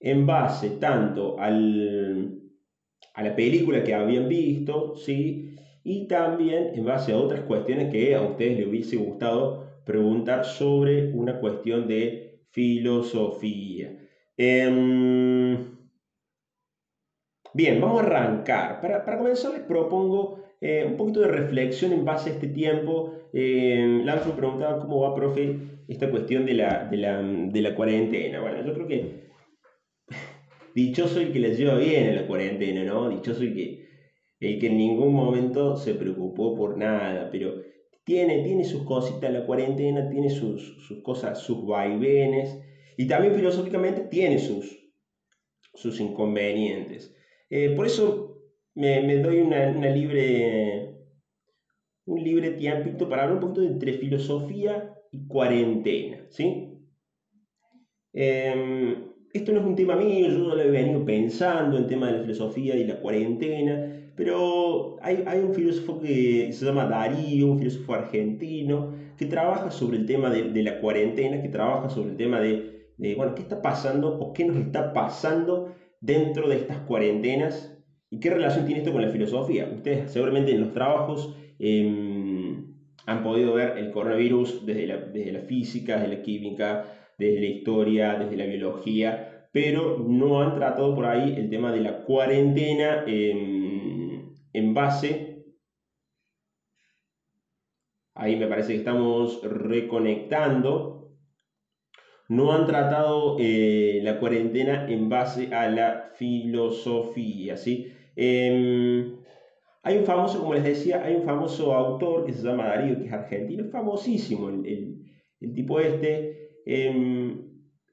en base tanto al, a la película que habían visto, ¿sí? y también en base a otras cuestiones que a ustedes les hubiese gustado preguntar sobre una cuestión de filosofía. Em, bien, vamos a arrancar. Para, para comenzar les propongo eh, un poquito de reflexión en base a este tiempo. Eh, Lanzo preguntaba cómo va, profe, esta cuestión de la, de la, de la cuarentena. Bueno, yo creo que dichoso el que la lleva bien en la cuarentena, ¿no? Dichoso el que, el que en ningún momento se preocupó por nada, pero tiene, tiene sus cositas la cuarentena, tiene sus, sus cosas, sus vaivenes, y también filosóficamente tiene sus, sus inconvenientes. Eh, por eso me, me doy una, una, libre, un libre tiempito para hablar un poquito entre filosofía y cuarentena, ¿sí? Eh, esto no es un tema mío, yo lo he venido pensando en tema de la filosofía y la cuarentena, pero hay, hay un filósofo que se llama Darío, un filósofo argentino, que trabaja sobre el tema de, de la cuarentena, que trabaja sobre el tema de, bueno, qué está pasando o qué nos está pasando dentro de estas cuarentenas y qué relación tiene esto con la filosofía. Ustedes seguramente en los trabajos eh, han podido ver el coronavirus desde la, desde la física, desde la química, desde la historia, desde la biología, pero no han tratado por ahí el tema de la cuarentena en, base. Ahí me parece que estamos reconectando. No han tratado eh, la cuarentena en base a la filosofía, ¿sí? Eh, hay un famoso, como les decía, hay un famoso autor que se llama Darío, que es argentino, famosísimo el, el tipo este, eh,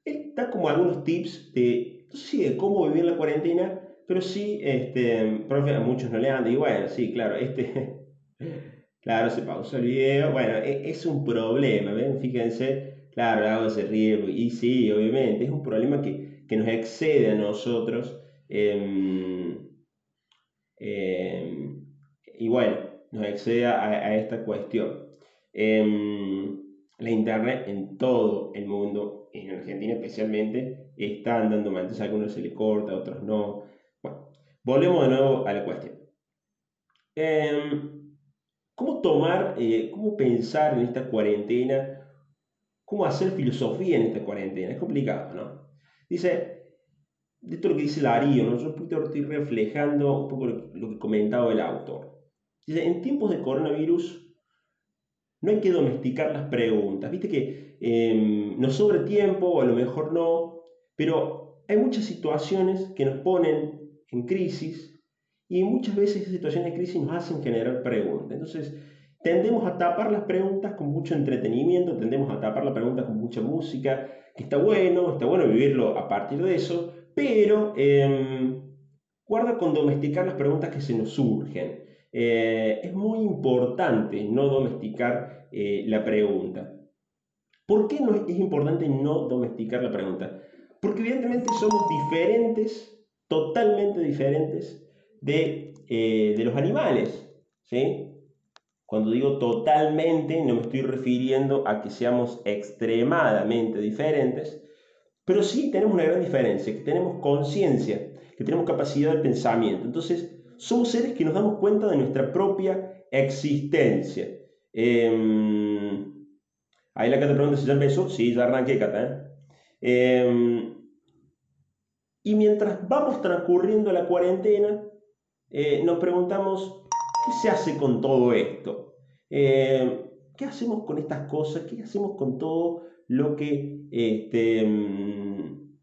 él da como algunos tips de, no sé si de cómo vivir la cuarentena, pero sí, este, profe, a muchos no le han, y bueno, sí, claro, este, claro, se pausó el video, bueno, es, es un problema, ¿ven? Fíjense, claro, hago ese río, y sí, obviamente, es un problema que, que nos excede a nosotros, eh, y bueno, nos excede a, a esta cuestión. La internet en todo el mundo, en Argentina especialmente, están dando mal. Entonces a algunos se le corta, a otros no. Bueno, volvemos de nuevo a la cuestión. Eh, ¿Cómo tomar, eh, cómo pensar en esta cuarentena? ¿Cómo hacer filosofía en esta cuarentena? Es complicado, ¿no? Dice, de esto lo que dice Darío, ¿no? yo estoy reflejando un poco lo, lo que comentaba el autor. Dice, en tiempos de coronavirus no hay que domesticar las preguntas. Viste que eh, nos sobra tiempo, o a lo mejor no, pero hay muchas situaciones que nos ponen en crisis y muchas veces esas situaciones de crisis nos hacen generar preguntas. Entonces, tendemos a tapar las preguntas con mucho entretenimiento, tendemos a tapar las preguntas con mucha música, que está bueno, está bueno vivirlo a partir de eso, pero eh, guarda con domesticar las preguntas que se nos surgen. Eh, es muy importante no domesticar eh, la pregunta. ¿Por qué es importante no domesticar la pregunta? Porque evidentemente somos diferentes, totalmente diferentes de, eh, de los animales. ¿sí? Cuando digo totalmente, no me estoy refiriendo a que seamos extremadamente diferentes, pero sí tenemos una gran diferencia, que tenemos conciencia, que tenemos capacidad de pensamiento. Entonces, somos seres que nos damos cuenta de nuestra propia existencia. Eh, ahí la Cata pregunta si ya empezó. Sí, ya arranqué, Cata. ¿eh? Eh, y mientras vamos transcurriendo la cuarentena, eh, nos preguntamos, ¿qué se hace con todo esto? Eh, ¿Qué hacemos con estas cosas? ¿Qué hacemos con todo lo que, este,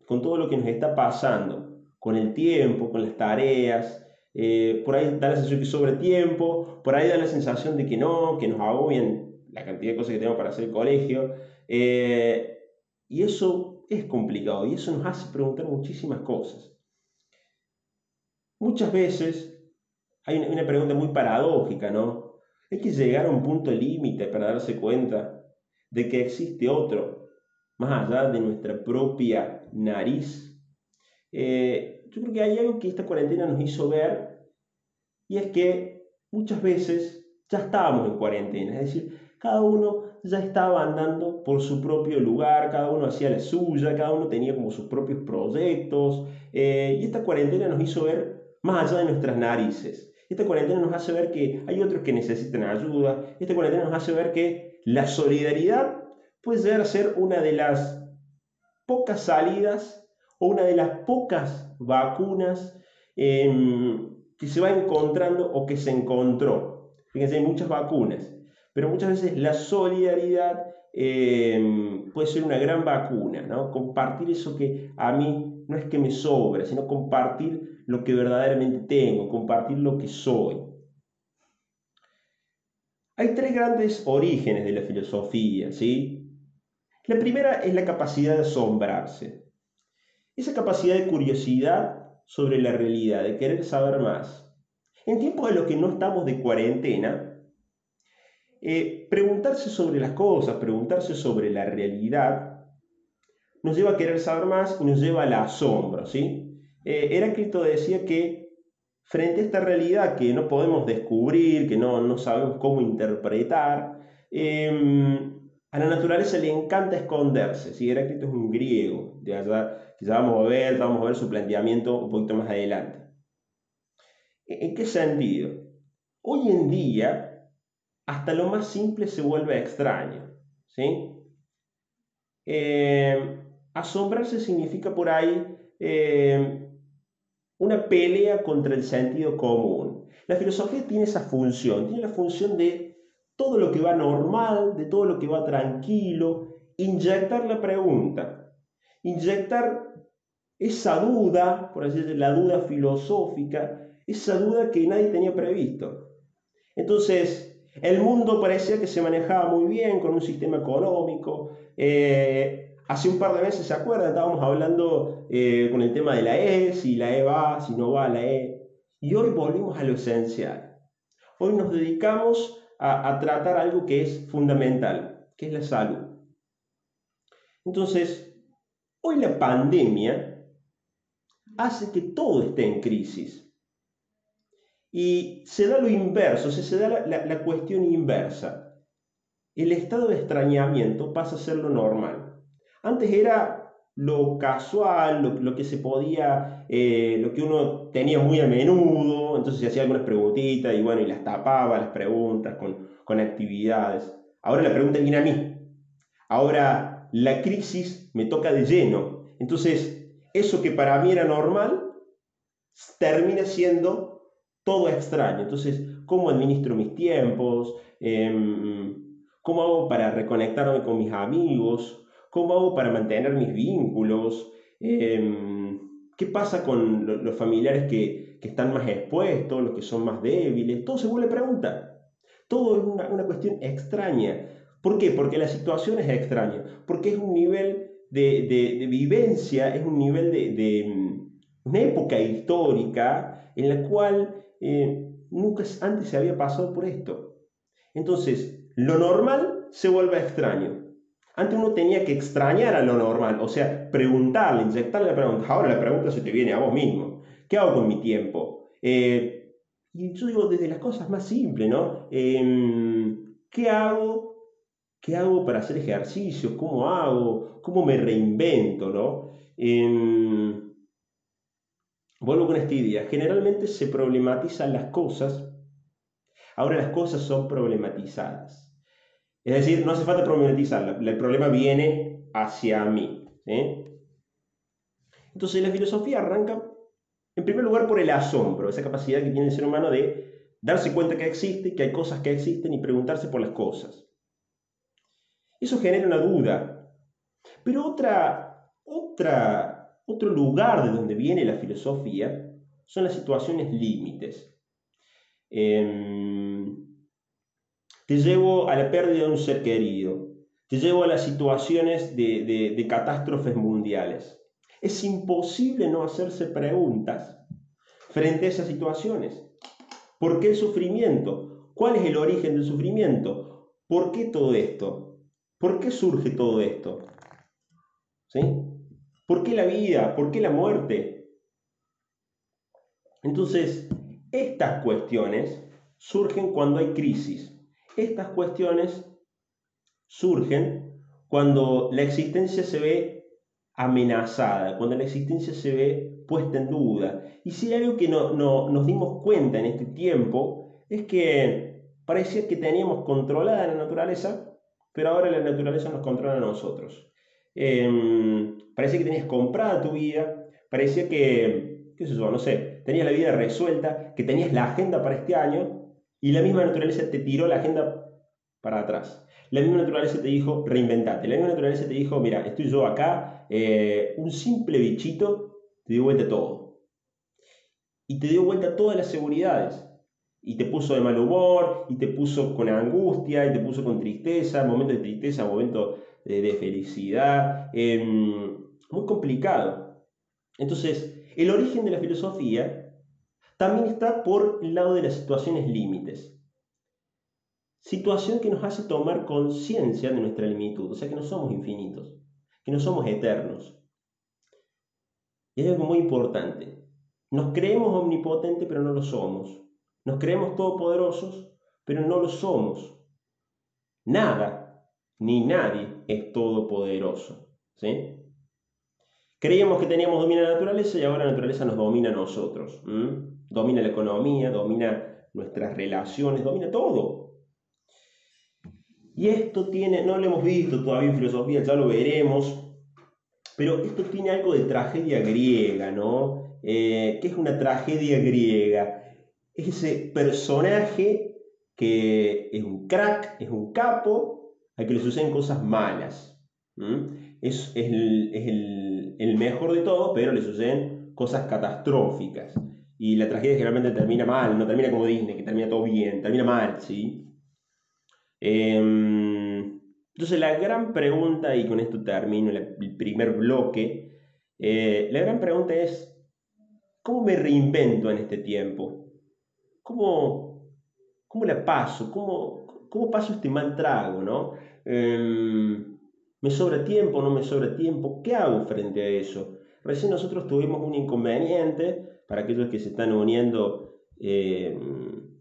con todo lo que nos está pasando? Con el tiempo, con las tareas, eh, por ahí da la sensación que sobre tiempo, por ahí da la sensación de que no, que nos agobian la cantidad de cosas que tenemos para hacer el colegio. Eh, y eso es complicado y eso nos hace preguntar muchísimas cosas. Muchas veces hay una, pregunta muy paradójica, ¿no? Hay que llegar a un punto límite para darse cuenta de que existe otro, más allá de nuestra propia nariz. Eh, yo creo que hay algo que esta cuarentena nos hizo ver y es que muchas veces ya estábamos en cuarentena, es decir, cada uno ya estaba andando por su propio lugar, cada uno hacía la suya, cada uno tenía como sus propios proyectos. Eh, y esta cuarentena nos hizo ver más allá de nuestras narices. Esta cuarentena nos hace ver que hay otros que necesitan ayuda. Esta cuarentena nos hace ver que la solidaridad puede llegar a ser una de las pocas salidas o una de las pocas vacunas em, que se va encontrando o que se encontró. Fíjense, hay muchas vacunas, pero muchas veces la solidaridad em, puede ser una gran vacuna, ¿no? Compartir eso que a mí no es que me sobra, sino compartir lo que verdaderamente tengo, compartir lo que soy. Hay tres grandes orígenes de la filosofía, ¿sí? La primera es la capacidad de asombrarse. Esa capacidad de curiosidad sobre la realidad, de querer saber más. En tiempos en los que no estamos de cuarentena, eh, preguntarse sobre las cosas, preguntarse sobre la realidad, nos lleva a querer saber más y nos lleva al asombro, ¿sí? Eh, Heráclito decía que frente a esta realidad que no podemos descubrir, que no, no sabemos cómo interpretar, em, a la naturaleza le encanta esconderse. ¿sí? Heráclito es un griego, de allá, que vamos a ver, vamos a ver su planteamiento un poquito más adelante. ¿En qué sentido? Hoy en día, hasta lo más simple se vuelve extraño. ¿sí? Eh, asombrarse significa por ahí eh, una pelea contra el sentido común. La filosofía tiene esa función, tiene la función de todo lo que va normal, de todo lo que va tranquilo, inyectar la pregunta, inyectar esa duda, por así decirlo, la duda filosófica, esa duda que nadie tenía previsto. Entonces, el mundo parecía que se manejaba muy bien con un sistema económico. Eh, hace un par de meses, ¿se acuerdan? Estábamos hablando eh, con el tema de la E, si la E va, si no va la E. Y hoy volvimos a lo esencial. Hoy nos dedicamos a, tratar algo que es fundamental, que es la salud. Entonces, hoy la pandemia hace que todo esté en crisis. Y se da lo inverso, se da la, la, cuestión inversa. El estado de extrañamiento pasa a ser lo normal. Antes era lo casual, lo, que se podía, eh, lo que uno tenía muy a menudo, entonces se hacía algunas preguntitas y bueno, y las tapaba las preguntas con, con actividades. Ahora la pregunta viene a mí. Ahora la crisis me toca de lleno. Entonces, eso que para mí era normal, termina siendo todo extraño. Entonces, ¿cómo administro mis tiempos? Em, ¿Cómo hago para reconectarme con mis amigos? ¿Cómo hago para mantener mis vínculos? Em, ¿Qué pasa con los familiares que, que, están más expuestos, los que son más débiles? Todo se vuelve pregunta. Todo es una, una cuestión extraña. ¿Por qué? Porque la situación es extraña. Porque es un nivel de, de, vivencia, es un nivel de, de una época histórica en la cual eh, nunca antes se había pasado por esto. Entonces, lo normal se vuelve extraño. Antes uno tenía que extrañar a lo normal, o sea, preguntarle, inyectarle la pregunta. Ahora la pregunta se te viene a vos mismo. ¿Qué hago con mi tiempo? Eh, y yo digo desde las cosas más simples, ¿no? Em, ¿Qué hago? ¿Qué hago para hacer ejercicio? ¿Cómo hago? ¿Cómo me reinvento, no? Em, Vuelvo con esta idea. Generalmente se problematizan las cosas. Ahora las cosas son problematizadas. Es decir, no hace falta problematizarlas. El problema viene hacia mí. Entonces la filosofía arranca, en primer lugar, por el asombro, esa capacidad que tiene el ser humano de darse cuenta que existe, que hay cosas que existen y preguntarse por las cosas. Eso genera una duda. Pero otra, otra otro lugar de donde viene la filosofía son las situaciones límites. Em, te llevo a la pérdida de un ser querido, te llevo a las situaciones de, de catástrofes mundiales. Es imposible no hacerse preguntas frente a esas situaciones. ¿Por qué el sufrimiento? ¿Cuál es el origen del sufrimiento? ¿Por qué todo esto? ¿Por qué surge todo esto? ¿Sí? ¿Por qué la vida? ¿Por qué la muerte? Entonces, estas cuestiones surgen cuando hay crisis. Estas cuestiones surgen cuando la existencia se ve amenazada, cuando la existencia se ve puesta en duda. Y si hay algo que no, nos dimos cuenta en este tiempo, es que parecía que teníamos controlada la naturaleza, pero ahora la naturaleza nos controla a nosotros. Em, parecía que tenías comprada tu vida, parecía que, qué sé yo, no sé, tenías la vida resuelta, que tenías la agenda para este año, y la misma naturaleza te tiró la agenda para atrás. La misma naturaleza te dijo, reinventate. La misma naturaleza te dijo, mira, estoy yo acá, eh, un simple bichito te dio vuelta todo. Y te dio vuelta todas las seguridades. Y te puso de mal humor, y te puso con angustia, y te puso con tristeza, momentos de tristeza, momentos de, felicidad. Em, muy complicado. Entonces, el origen de la filosofía también está por el lado de las situaciones límites situación que nos hace tomar conciencia de nuestra limitud, o sea que no somos infinitos, que no somos eternos. Y hay algo muy importante, nos creemos omnipotentes pero no lo somos, nos creemos todopoderosos pero no lo somos. Nada ni nadie es todopoderoso. ¿sí? Creíamos que teníamos dominio de la naturaleza y ahora la naturaleza nos domina a nosotros. Domina la economía, domina nuestras relaciones, domina todo. Y esto tiene, no lo hemos visto todavía en filosofía, ya lo veremos, pero esto tiene algo de tragedia griega, ¿no? Eh, ¿Qué es una tragedia griega? Es ese personaje que es un crack, es un capo, al que le suceden cosas malas. Es, el, el, mejor de todos, pero le suceden cosas catastróficas. Y la tragedia generalmente termina mal, no termina como Disney, que termina todo bien, termina mal, ¿sí? Em, entonces la gran pregunta, y con esto termino el primer bloque, eh, la gran pregunta es, ¿cómo me reinvento en este tiempo? ¿Cómo, cómo la paso? ¿Cómo, ¿Cómo paso este mal trago? ¿no? Em, ¿Me sobra tiempo? ¿No me sobra tiempo? ¿Qué hago frente a eso? Recién nosotros tuvimos un inconveniente para aquellos que se están uniendo. Em,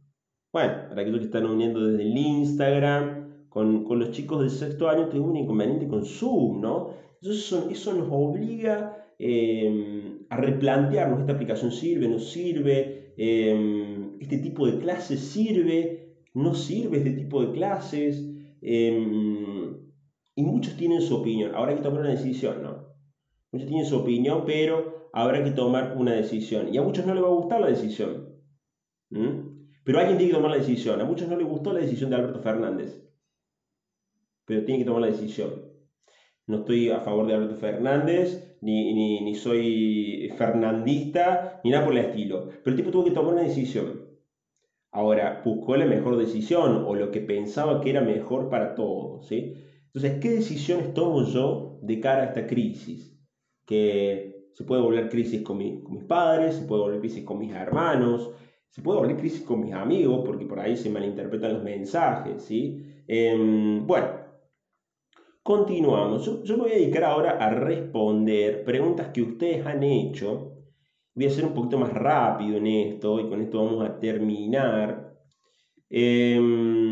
bueno, para aquellos que están uniendo desde el Instagram, con, los chicos del sexto año tuvimos un inconveniente con Zoom, ¿no? Entonces eso, nos obliga em, a replantearnos, ¿esta aplicación sirve, no sirve? Em, ¿Este tipo de clases sirve? ¿No sirve este tipo de clases? Em, y muchos tienen su opinión. Ahora hay que tomar una decisión, ¿no? Muchos tienen su opinión, pero habrá que tomar una decisión. Y a muchos no les va a gustar la decisión. Pero alguien tiene que tomar la decisión. A muchos no les gustó la decisión de Alberto Fernández. Pero tiene que tomar la decisión. No estoy a favor de Alberto Fernández, ni, ni, soy fernandista, ni nada por el estilo. Pero el tipo tuvo que tomar una decisión. Ahora, buscó la mejor decisión o lo que pensaba que era mejor para todos. ¿sí? Entonces, ¿qué decisiones tomo yo de cara a esta crisis? Que se puede volver crisis con, mis padres, se puede volver crisis con mis hermanos, se puede volver crisis con mis amigos porque por ahí se malinterpretan los mensajes, ¿sí? Em, bueno, continuamos. Yo, me voy a dedicar ahora a responder preguntas que ustedes han hecho. Voy a ser un poquito más rápido en esto y con esto vamos a terminar. Em,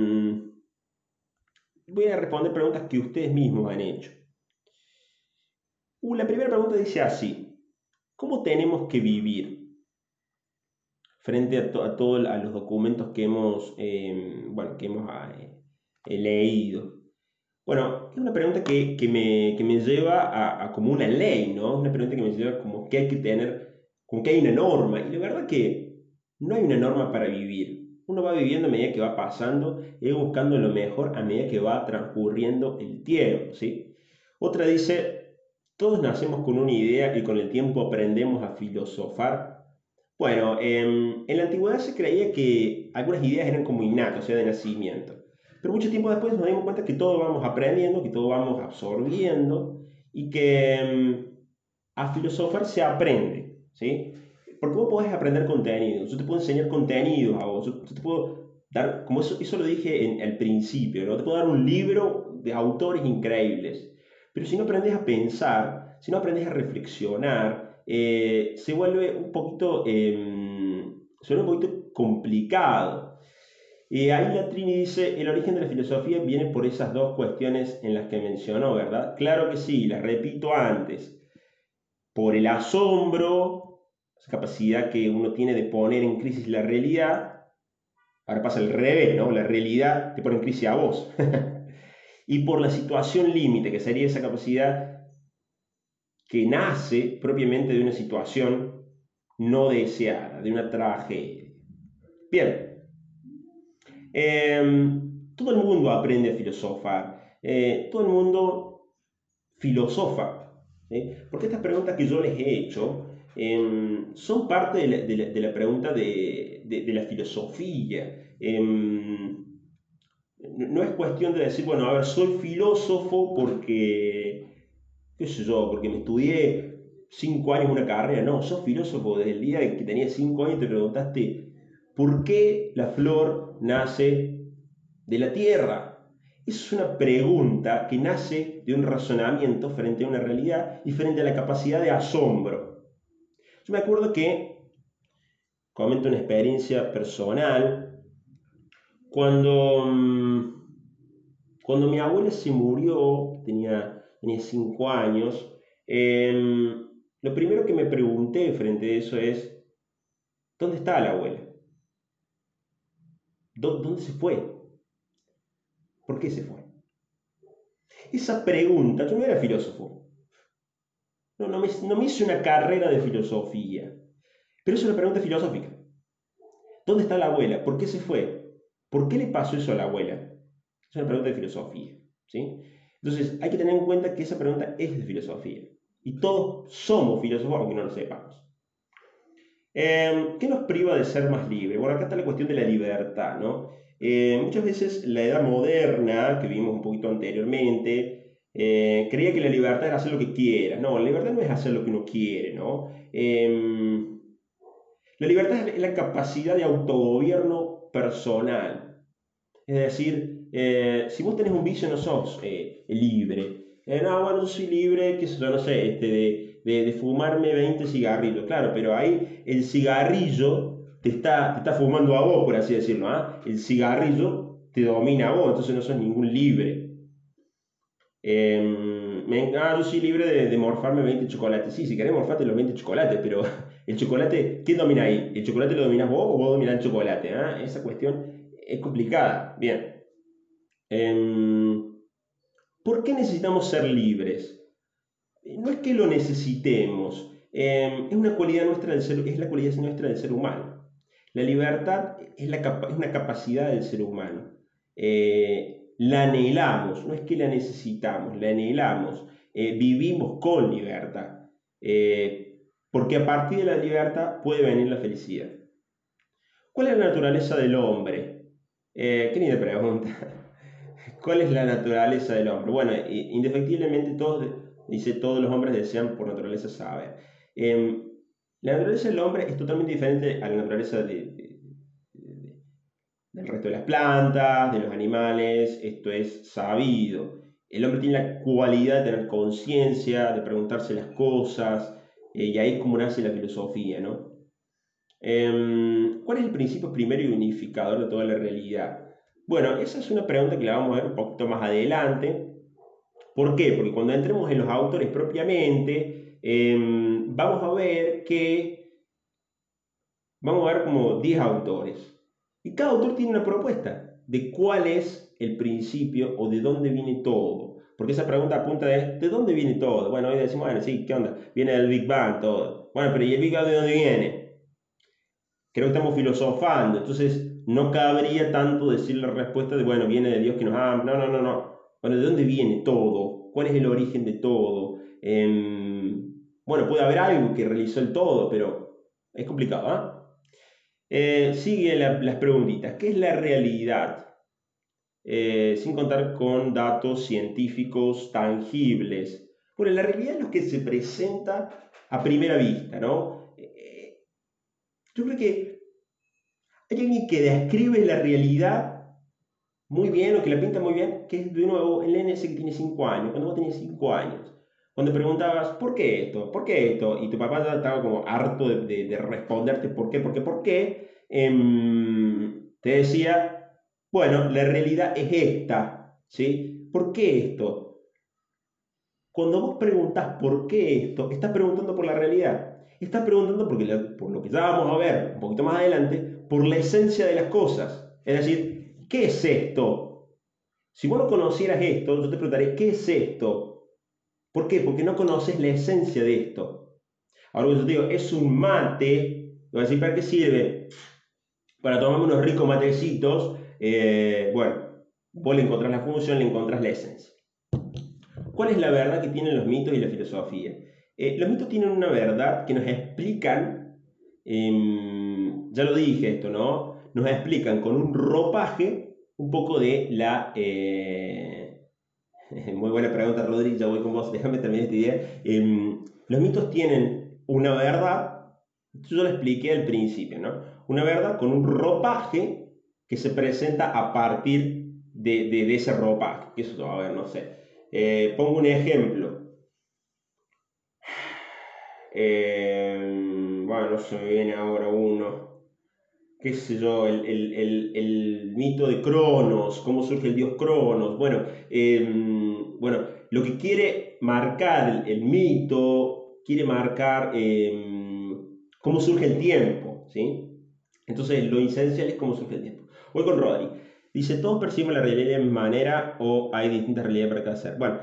voy a responder preguntas que ustedes mismos han hecho. Uh, la primera pregunta dice así, ¿cómo tenemos que vivir? frente a, todos los documentos que hemos, em, bueno, que hemos ah, eh, leído. Bueno, es una pregunta que, me, me, lleva a, como una ley, ¿no? Una pregunta que me lleva como que hay que tener, como que hay una norma. Y la verdad que no hay una norma para vivir. Uno va viviendo a medida que va pasando y buscando lo mejor a medida que va transcurriendo el tiempo, ¿sí? Otra dice, todos nacemos con una idea y con el tiempo aprendemos a filosofar bueno, em, en la antigüedad se creía que algunas ideas eran como innatas, o sea, de nacimiento. Pero mucho tiempo después nos dimos cuenta que todo vamos aprendiendo, que todo vamos absorbiendo y que em, a filosofar se aprende, ¿sí? Porque vos podés aprender contenido, yo te puedo enseñar contenido a vos, yo, te puedo dar, como eso, eso lo dije en, al principio, ¿no? Te puedo dar un libro de autores increíbles, pero si no aprendes a pensar, si no aprendes a reflexionar, eh, se vuelve un poquito, em, se un poquito complicado. Y ahí la Trini dice, el origen de la filosofía viene por esas dos cuestiones en las que mencionó, ¿verdad? Claro que sí, las repito antes. Por el asombro, esa capacidad que uno tiene de poner en crisis la realidad, ahora pasa al revés, ¿no? La realidad te pone en crisis a vos. y por la situación límite, que sería esa capacidad que nace propiamente de una situación no deseada, de una tragedia. Bien, Em, todo el mundo aprende a filosofar, eh, todo el mundo filosofa, porque estas preguntas que yo les he hecho em, son parte de la, pregunta de, la filosofía. Em, no es cuestión de decir, bueno, a ver, soy filósofo porque, qué sé yo, porque me estudié cinco años una carrera. No, sos filósofo desde el día que tenías cinco años te preguntaste, ¿Por qué la flor nace de la tierra? Es una pregunta que nace de un razonamiento frente a una realidad y frente a la capacidad de asombro. Yo me acuerdo que, comento una experiencia personal, cuando, mm, cuando mi abuela se murió, tenía, tenía cinco años, em, lo primero que me pregunté frente a eso es, ¿dónde está la abuela? ¿Dónde se fue? ¿Por qué se fue? Esa pregunta, yo no era filósofo. No, no, me, no me hice una carrera de filosofía. Pero es una pregunta filosófica. ¿Dónde está la abuela? ¿Por qué se fue? ¿Por qué le pasó eso a la abuela? Es una pregunta de filosofía. ¿sí? Entonces, hay que tener en cuenta que esa pregunta es de filosofía. Y todos somos filósofos, aunque no lo sepamos. Em, ¿Qué nos priva de ser más libres? Bueno, acá está la cuestión de la libertad, ¿no? Eh, muchas veces la edad moderna, que vimos un poquito anteriormente, eh, creía que la libertad era hacer lo que quiera. No, la libertad no es hacer lo que uno quiere, ¿no? Em, la libertad es la capacidad de autogobierno personal. Es decir, eh, si vos tenés un vicio no sos libre. no, bueno, yo soy libre, sé yo, no sé, este, de de, fumarme 20 cigarrillos. Claro, pero ahí el cigarrillo te está, te está fumando a vos, por así decirlo. ¿ah? El cigarrillo te domina a vos, entonces no sos ningún libre. Eh, me, ah, yo soy libre de, morfarme 20 chocolates. Sí, si querés morfarte los 20 chocolates, pero el chocolate, ¿quién domina ahí? ¿El chocolate lo dominas vos o vos dominás el chocolate? ¿ah? Esa cuestión es complicada. Bien. Em, ¿Por qué necesitamos ser libres? no es que lo necesitemos, em, es una cualidad nuestra del ser, es la cualidad nuestra del ser humano. La libertad es, la es una capacidad del ser humano. Eh, la anhelamos, no es que la necesitamos, la anhelamos. Eh, vivimos con libertad, eh, porque a partir de la libertad puede venir la felicidad. ¿Cuál es la naturaleza del hombre? qué linda pregunta. ¿Cuál es la naturaleza del hombre? Bueno, indefectiblemente todos Dice, todos los hombres desean por naturaleza saber. Em, la naturaleza del hombre es totalmente diferente a la naturaleza del resto de las plantas, de los animales, esto es sabido. El hombre tiene la cualidad de tener conciencia, de preguntarse las cosas, eh, y ahí es como nace la filosofía, ¿no? Em, ¿Cuál es el principio primero y unificador de toda la realidad? Bueno, esa es una pregunta que la vamos a ver un poquito más adelante, ¿Por qué? Porque cuando entremos en los autores propiamente, em, vamos a ver que vamos a ver como 10 autores. Y cada autor tiene una propuesta de cuál es el principio o de dónde viene todo. Porque esa pregunta apunta es, ¿de dónde viene todo? Bueno, hoy decimos, bueno, sí, ¿qué onda? Viene del Big Bang todo. Bueno, pero ¿y el Big Bang de dónde viene? Creo que estamos filosofando, entonces no cabría tanto decir la respuesta de, bueno, viene de Dios que nos ama. No, no, no, no. Bueno, ¿de dónde viene todo? ¿Cuál es el origen de todo? Em, bueno, puede haber algo que realizó el todo, pero es complicado. ¿ah? Sigue las preguntitas. ¿Qué es la realidad? Eh, sin contar con datos científicos tangibles. Bueno, la realidad es lo que se presenta a primera vista, ¿no? Eh, yo creo que hay alguien que describe la realidad muy bien o que la pinta muy bien, que es de nuevo el NS que tiene 5 años, cuando vos tenías 5 años. Cuando preguntabas, ¿por qué esto? ¿Por qué esto? Y tu papá ya estaba como harto de, de, responderte por qué, por qué, por qué. Em, te decía, Bueno, la realidad es esta, ¿sí? ¿Por qué esto? Cuando vos preguntas por qué esto, estás preguntando por la realidad. Estás preguntando porque por lo que ya vamos a ver un poquito más adelante, por la esencia de las cosas. Es decir, ¿qué es esto? Si vos no conocieras esto, yo te preguntaré, ¿qué es esto? ¿Por qué? Porque no conoces la esencia de esto. Ahora yo te digo, es un mate, voy a decir, ¿para qué sirve? Para tomarme unos ricos matecitos eh, bueno, vos le encontrás la función, le encontrás la esencia. ¿Cuál es la verdad que tienen los mitos y la filosofía? Eh, los mitos tienen una verdad que nos explican, em, ya lo dije esto, ¿no? Nos explican con un ropaje un poco de la... Muy buena pregunta, Rodri, ya voy con vos, déjame terminar esta idea. Em, los mitos tienen una verdad, yo lo expliqué al principio, ¿no? Una verdad con un ropaje que se presenta a partir de, de, ese ropa. Eso, a ver, no sé. Eh, pongo un ejemplo. Eh, bueno, no se me viene ahora uno. ¿Qué sé yo? El, el, el, mito de Cronos. ¿Cómo surge el dios Cronos? Bueno, em, bueno lo que quiere marcar el, mito, quiere marcar em, cómo surge el tiempo. ¿sí? Entonces, lo esencial es cómo surge el tiempo. Voy con Rodri. Dice, ¿todos perciben la realidad de manera o hay distintas realidades para cada ser? Bueno,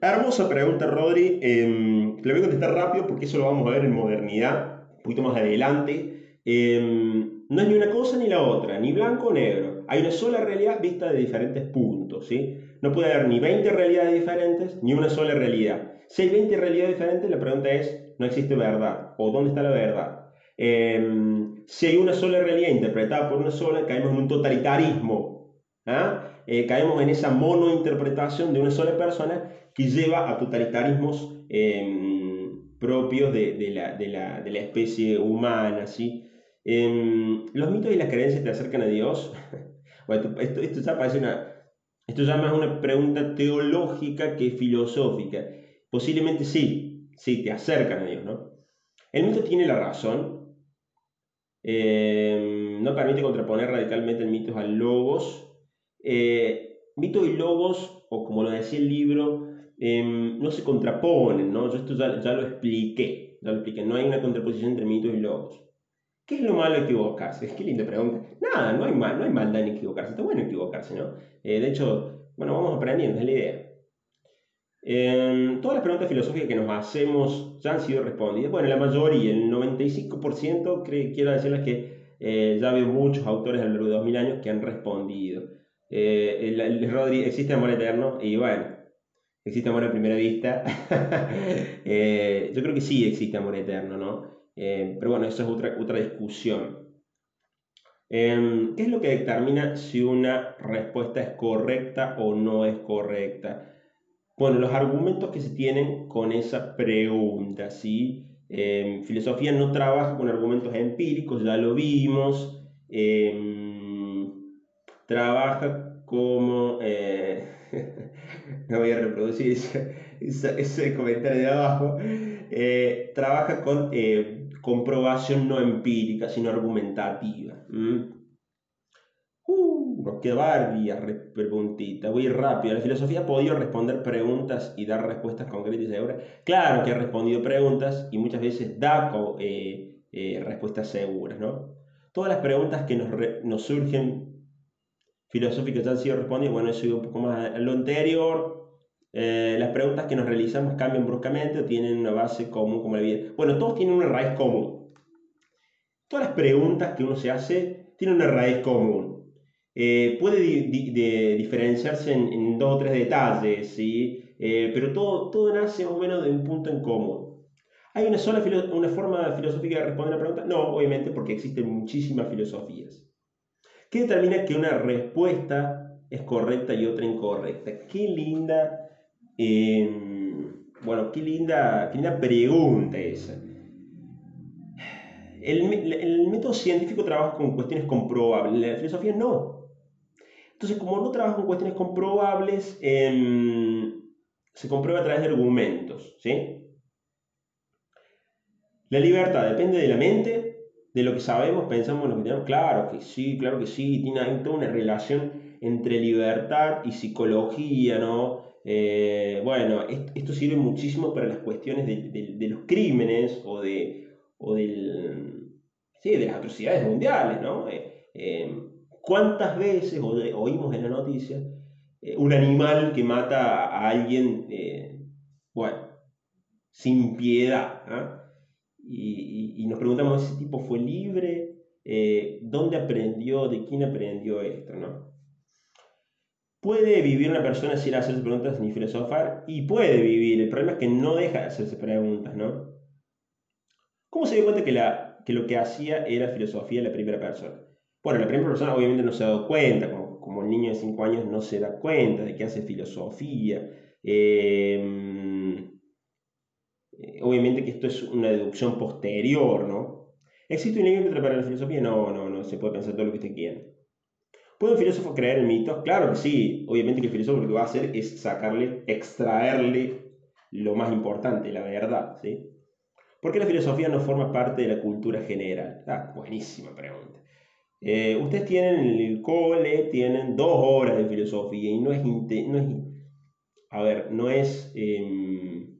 hermosa pregunta, Rodri. Eh, le voy a contestar rápido porque eso lo vamos a ver en modernidad, un poquito más adelante. Em, no es ni una cosa ni la otra, ni blanco o negro. Hay una sola realidad vista de diferentes puntos, ¿sí? No puede haber ni 20 realidades diferentes, ni una sola realidad. Si hay 20 realidades diferentes, la pregunta es, no existe verdad, o ¿dónde está la verdad? Em, si hay una sola realidad interpretada por una sola, caemos en un totalitarismo. ¿ah? Eh, caemos en esa monointerpretación de una sola persona que lleva a totalitarismos em, propios de, la, especie humana. ¿sí? Em, los mitos y las creencias te acercan a Dios. esto, esto, ya parece una, esto ya más una pregunta teológica que filosófica. Posiblemente sí, sí, te acercan a Dios, ¿no? El mito tiene la razón, eh, no permite contraponer radicalmente el mitos al logos. Eh, mitos y logos, o como lo decía el libro, em, no se contraponen, ¿no? Yo esto ya, lo expliqué, lo expliqué, no hay una contraposición entre mitos y logos. ¿Qué es lo malo de equivocarse? Es que linda pregunta. Nada, no hay, mal, no hay maldad en equivocarse, está bueno equivocarse, ¿no? Eh, de hecho, bueno, vamos aprendiendo, es la idea. Em, todas las preguntas filosóficas que nos hacemos ya han sido respondidas. Bueno, la mayoría, el 95%, quiero decirles que eh, ya veo muchos autores a lo largo de 2000 años que han respondido. Eh, el, Rodri, ¿existe amor eterno? Y bueno, ¿existe amor a primera vista? Yo creo que sí existe amor eterno, ¿no? Pero bueno, eso es otra, otra discusión. Em, ¿Qué es lo que determina si una respuesta es correcta o no es correcta? Bueno, los argumentos que se tienen con esa pregunta, ¿sí? Em, filosofía no trabaja con argumentos empíricos, ya lo vimos. Em, trabaja como... Eh, no voy a reproducir ese, comentario de abajo. Eh, trabaja con eh, comprobación no empírica, sino argumentativa nos queda varias preguntitas, voy rápido. La filosofía ha podido responder preguntas y dar respuestas concretas y seguras. Claro que ha respondido preguntas y muchas veces da eh, eh, respuestas seguras, ¿no? Todas las preguntas que nos, nos surgen filosóficas ya han sido respondidas, bueno, eso ido un poco más a lo anterior. Eh, las preguntas que nos realizamos cambian bruscamente o tienen una base común como la vida. Bueno, todos tienen una raíz común. Todas las preguntas que uno se hace tienen una raíz común. Eh, puede diferenciarse en, dos o tres detalles, ¿sí? Eh, pero todo, todo nace más o menos de un punto en común. ¿Hay una sola una forma filosófica de responder la pregunta? No, obviamente, porque existen muchísimas filosofías. ¿Qué determina que una respuesta es correcta y otra incorrecta? Qué linda, em, bueno, qué linda, qué linda pregunta esa. El, el, método científico trabaja con cuestiones comprobables, la filosofía no. Entonces, como no trabajo con cuestiones comprobables, em, se comprueba a través de argumentos. ¿sí? La libertad depende de la mente, de lo que sabemos pensamos en lo que tenemos. Claro que sí, claro que sí, tiene toda una relación entre libertad y psicología, ¿no? Eh, bueno, esto, sirve muchísimo para las cuestiones de, los crímenes o de, o del, sí, de las atrocidades mundiales, ¿no? Eh, eh, ¿Cuántas veces oímos en la noticia un animal que mata a alguien, bueno, sin piedad? ¿ah? y, nos preguntamos, ¿ese tipo fue libre? ¿Dónde aprendió? ¿De quién aprendió esto? ¿no? ¿Puede vivir una persona sin hacerse preguntas ni filosofar? Y puede vivir, el problema es que no deja de hacerse preguntas, ¿no? ¿Cómo se dio cuenta que, la, que lo que hacía era filosofía la primera persona? Bueno, la primera persona obviamente no se ha dado cuenta, como, como el niño de 5 años no se da cuenta de que hace filosofía. Eh, eh, obviamente que esto es una deducción posterior, ¿no? ¿Existe un límite para la filosofía? No, no, no, se puede pensar todo lo que usted quiera. ¿Puede un filósofo creer en mitos? Claro que sí. Obviamente que el filósofo lo que va a hacer es sacarle, extraerle lo más importante, la verdad, ¿sí? ¿Por qué la filosofía no forma parte de la cultura general? Ah, buenísima pregunta. Eh, ustedes tienen en el cole, tienen dos horas de filosofía y no es, no es a ver, no es... Em,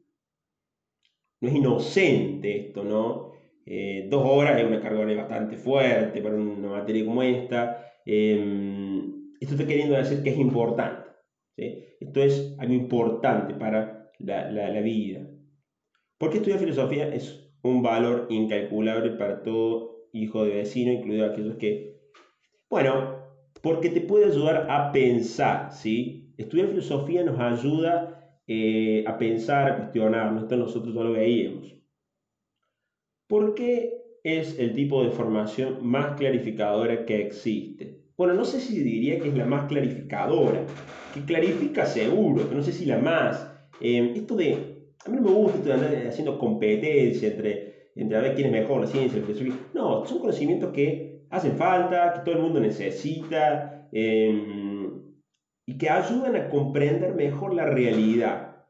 no es inocente esto, ¿no? Eh, dos horas es una carga bastante fuerte para una materia como esta. Em, esto está queriendo decir que es importante. Esto es algo importante para la, la, vida. Porque estudiar filosofía es un valor incalculable para todo hijo de vecino, incluido aquellos que... Bueno, porque te puede ayudar a pensar, ¿sí? Estudiar filosofía nos ayuda eh, a pensar, a cuestionar, esto nosotros no lo veíamos. ¿Por qué es el tipo de formación más clarificadora que existe? Bueno, no sé si diría que es la más clarificadora, que clarifica seguro, pero no sé si la más. Eh, esto de, a mí no me gusta esto de andar haciendo competencia entre, entre a ver quién es mejor, la ciencia, la filosofía. No, son conocimientos que hacen falta, que todo el mundo necesita. Eh, y que ayudan a comprender mejor la realidad.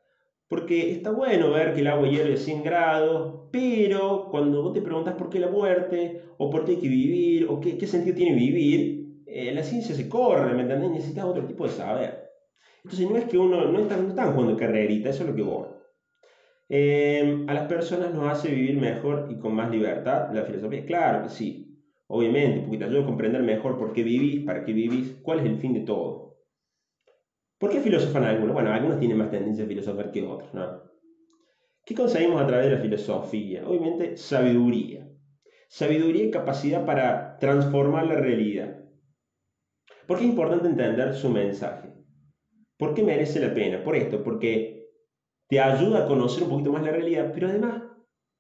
Porque está bueno ver que el agua hierve a 100 grados, pero cuando vos te preguntas por qué la muerte, o por qué hay que vivir, o qué, qué sentido tiene vivir, eh, la ciencia se corre, ¿me entendés? Necesitas otro tipo de saber. Entonces no es que uno, no están, no jugando carrerita, eso es lo que vos. Eh, a las personas nos hace vivir mejor y con más libertad la filosofía. Claro que sí, obviamente, porque te ayuda a comprender mejor por qué vivís, para qué vivís, cuál es el fin de todo. ¿Por qué filosofan algunos? Bueno, algunos tienen más tendencia a filosofar que otros, ¿no? ¿Qué conseguimos a través de la filosofía? Obviamente, sabiduría. Sabiduría y capacidad para transformar la realidad. ¿Por qué es importante entender su mensaje? ¿Por qué merece la pena? Por esto, porque te ayuda a conocer un poquito más la realidad, pero además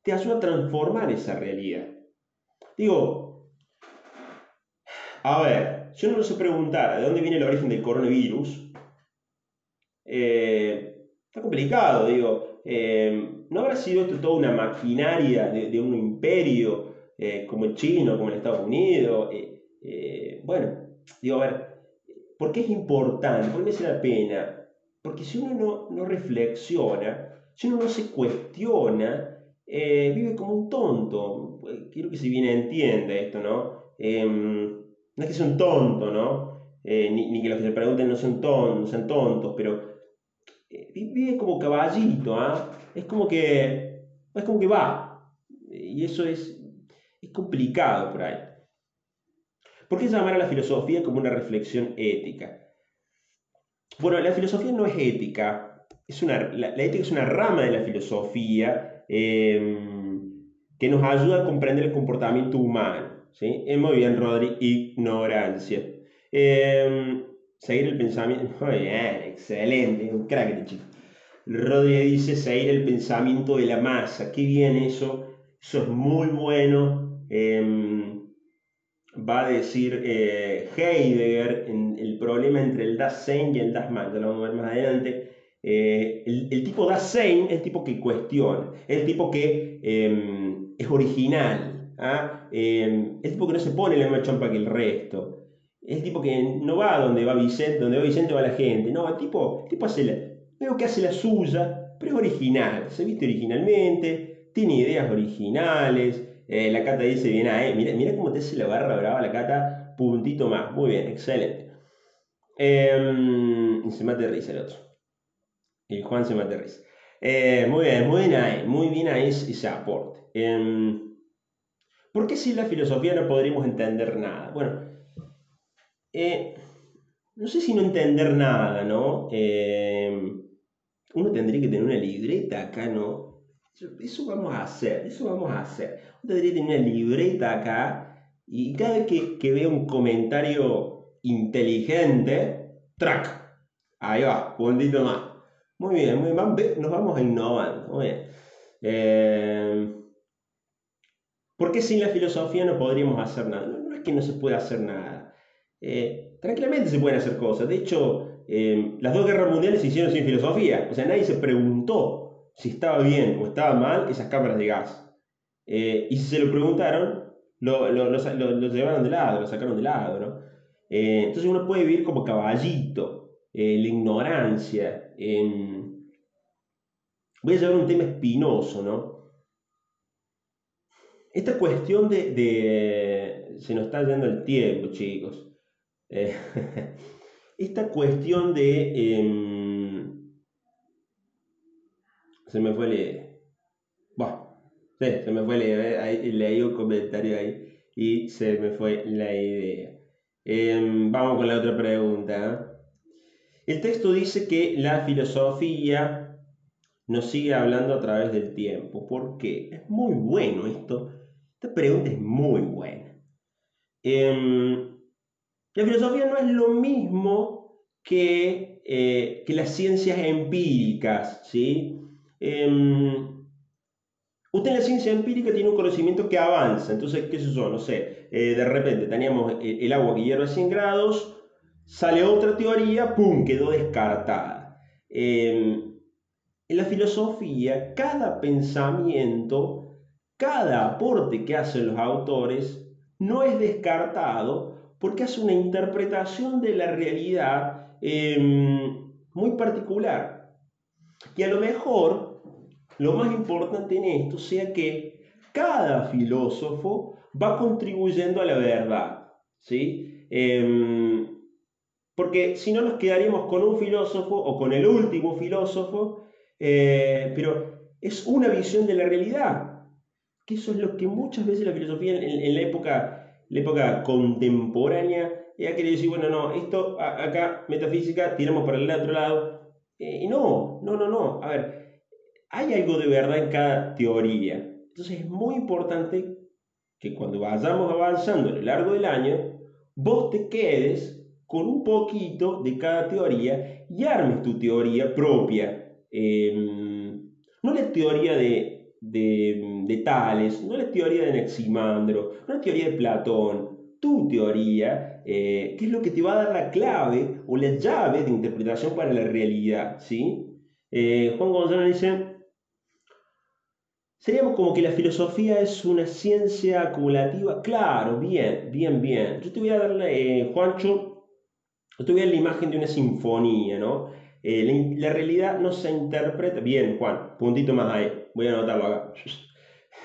te ayuda a transformar esa realidad. Digo, a ver, yo no me sé preguntar de dónde viene el origen del coronavirus, eh, está complicado, digo. Eh, ¿No habrá sido esto toda una maquinaria de, un imperio eh, como el chino, como el Estados Unidos? bueno, digo, a ver, ¿por qué es importante? ¿Por qué merece la pena? Porque si uno no, no reflexiona, si uno no se cuestiona, vive como un tonto. Quiero que se viene entienda esto, ¿no? no es que sea un tonto, ¿no? ni, ni, que los que se pregunten no sean tontos, no tontos, pero vive como caballito, ¿ah? es como que es como que va. Y eso es, es complicado por ahí. ¿Por qué llamar a la filosofía como una reflexión ética? Bueno, la filosofía no es ética. Es una, la, ética es una rama de la filosofía em, que nos ayuda a comprender el comportamiento humano. ¿sí? muy bien, Rodri, ignorancia. Eh, seguir el pensamiento. Muy bien, excelente, un crack de chico. Rodríguez dice seguir el pensamiento de la masa. Qué bien eso. Eso es muy bueno. Em, va a decir eh, Heidegger en el problema entre el Dasein y el Dasein. Ya lo vamos a ver más adelante. Eh, el, tipo Dasein es el tipo que cuestiona, es el tipo que em, es original, ¿ah? em, es el tipo que no se pone la misma chompa que el resto. Es el tipo que no va donde va Vicente, donde va Vicente va la gente. No, el tipo, el tipo hace la, veo que hace la suya, pero es original, se viste originalmente, tiene ideas originales, Eh, la Cata dice bien ahí. Mira, mira cómo te hace la barra brava la Cata. Puntito más. Muy bien, excelente. Y se mate risa el otro. Y Juan se mate risa. Eh, muy bien, muy bien ahí. Muy bien ahí ese aporte. Em, ¿Por qué si la filosofía no podríamos entender nada? Bueno, eh, no sé si no entender nada, ¿no? Em, uno tendría que tener una libreta acá, ¿no? Eso vamos a hacer, eso vamos a hacer. Uno que tener una libreta acá y cada vez que, que vea un comentario inteligente, track, ahí va, puntito más. Muy bien, muy bien, nos vamos a innovar. Muy bien. Eh, ¿Por qué sin la filosofía no podríamos hacer nada? No, es que no se pueda hacer nada. Eh, tranquilamente se pueden hacer cosas. De hecho, eh, las dos guerras mundiales se hicieron sin filosofía. O sea, nadie se preguntó si estaba bien o estaba mal esas cámaras de gas. Eh, y si se lo preguntaron, lo, llevaron de lado, lo sacaron de lado. ¿no? entonces uno puede vivir como caballito, la ignorancia. voy a llevar un tema espinoso, ¿no? Esta cuestión de, Se nos está yendo el tiempo, chicos. Eh, esta cuestión de... Se me fue leer. Bueno, sí, se me fue. Eh, ahí, leí un comentario ahí y se me fue la idea. Em, vamos con la otra pregunta. El texto dice que la filosofía nos sigue hablando a través del tiempo. ¿Por qué? Es muy bueno esto. Esta pregunta es muy buena. Em, la filosofía no es lo mismo que, eh, que las ciencias empíricas, ¿sí? Em, usted en la ciencia empírica tiene un conocimiento que avanza, entonces, ¿qué es eso? No sé, eh, de repente teníamos el agua que hierve a 100 grados, sale otra teoría, ¡pum!, quedó descartada. Em, en la filosofía, cada pensamiento, cada aporte que hacen los autores, no es descartado, porque hace una interpretación de la realidad em, muy particular. Y a lo mejor lo más importante en esto sea que cada filósofo va contribuyendo a la verdad. ¿sí? Em, porque si no nos quedaríamos con un filósofo o con el último filósofo, eh, pero es una visión de la realidad. Que eso es lo que muchas veces la filosofía en la época la época contemporánea, ella quería decir, bueno, no, esto acá, metafísica, tiramos para el otro lado. Eh, y no, no, no, no. A ver, hay algo de verdad en cada teoría. Entonces es muy importante que cuando vayamos avanzando a lo largo del año, vos te quedes con un poquito de cada teoría y armes tu teoría propia. Em, no la teoría de de, Tales, no la teoría de Neximandro, no la teoría de Platón, tu teoría, eh, que es lo que te va a dar la clave o la llave de interpretación para la realidad. ¿sí? Eh, Juan González dice, seríamos como que la filosofía es una ciencia acumulativa. Claro, bien, bien, bien. Yo te voy a dar, eh, Juancho, yo te voy a dar la imagen de una sinfonía, ¿no? Eh, la, realidad no se interpreta. Bien, Juan, puntito más ahí. Voy a anotarlo acá.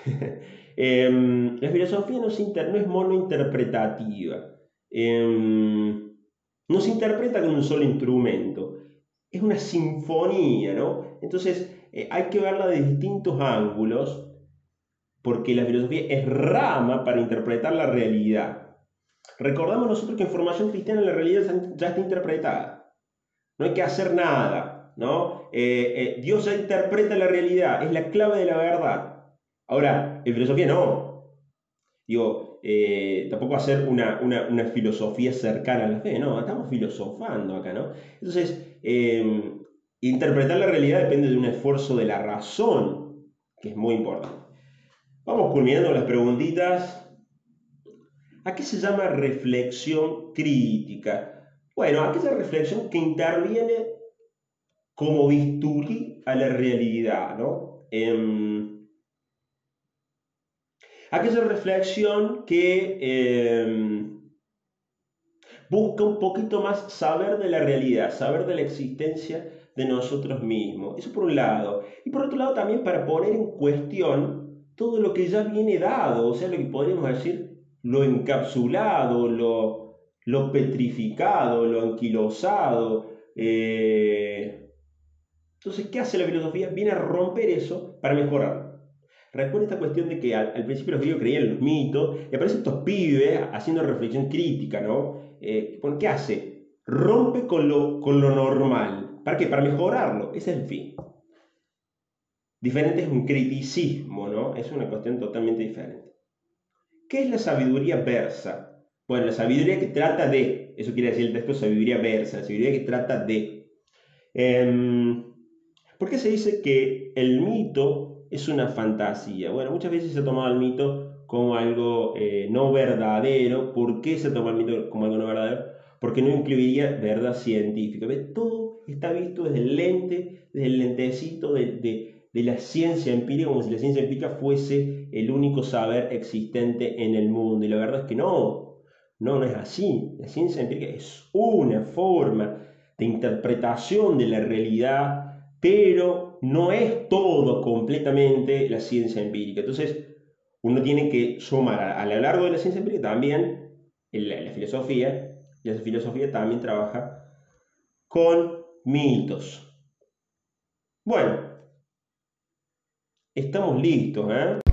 Em, la filosofía no, se no es monointerpretativa. Em, no se interpreta con un solo instrumento. Es una sinfonía, ¿no? Entonces eh, hay que verla de distintos ángulos porque la filosofía es rama para interpretar la realidad. Recordamos nosotros que en formación cristiana la realidad ya está interpretada no hay que hacer nada, ¿no? Eh, eh, Dios ya interpreta la realidad, es la clave de la verdad. Ahora, en filosofía no. Digo, eh, tampoco hacer una, una, filosofía cercana a la fe, no, estamos filosofando acá, ¿no? Entonces, em, interpretar la realidad depende de un esfuerzo de la razón, que es muy importante. Vamos culminando las preguntitas. ¿A qué se llama reflexión crítica? Bueno, aquella reflexión que interviene como bisturí a la realidad, ¿no? Em, aquella reflexión que em, busca un poquito más saber de la realidad, saber de la existencia de nosotros mismos. Eso por un lado. Y por otro lado también para poner en cuestión todo lo que ya viene dado, o sea, lo que podríamos decir, lo encapsulado, lo, lo petrificado, lo anquilosado. Eh, entonces, ¿qué hace la filosofía? Viene a romper eso para mejorar. Recuerda esta cuestión de que al, principio los griegos creían en los mitos, y aparecen estos pibes haciendo reflexión crítica, ¿no? Eh, ¿Qué hace? Rompe con lo, con lo normal. ¿Para qué? Para mejorarlo. Ese es el fin. Diferente es un criticismo, ¿no? Es una cuestión totalmente diferente. ¿Qué es la sabiduría versa? Bueno, la sabiduría que trata de, eso quiere decir el texto sabiduría versa, la sabiduría que trata de. Em, ¿Por qué se dice que el mito es una fantasía? Bueno, muchas veces se ha tomado el mito como algo eh, no verdadero. ¿Por qué se toma el mito como algo no verdadero? Porque no incluiría verdad científica. Todo está visto desde el lente, desde el lentecito de de la ciencia empírica como si la ciencia empírica fuese el único saber existente en el mundo. Y la verdad es que no, no, no es así. La ciencia empírica es una forma de interpretación de la realidad, pero no es todo completamente la ciencia empírica. Entonces, uno tiene que sumar a, lo largo de la ciencia empírica también la, la filosofía, y esa filosofía también trabaja con mitos. Bueno, Estamos listos, ¿eh?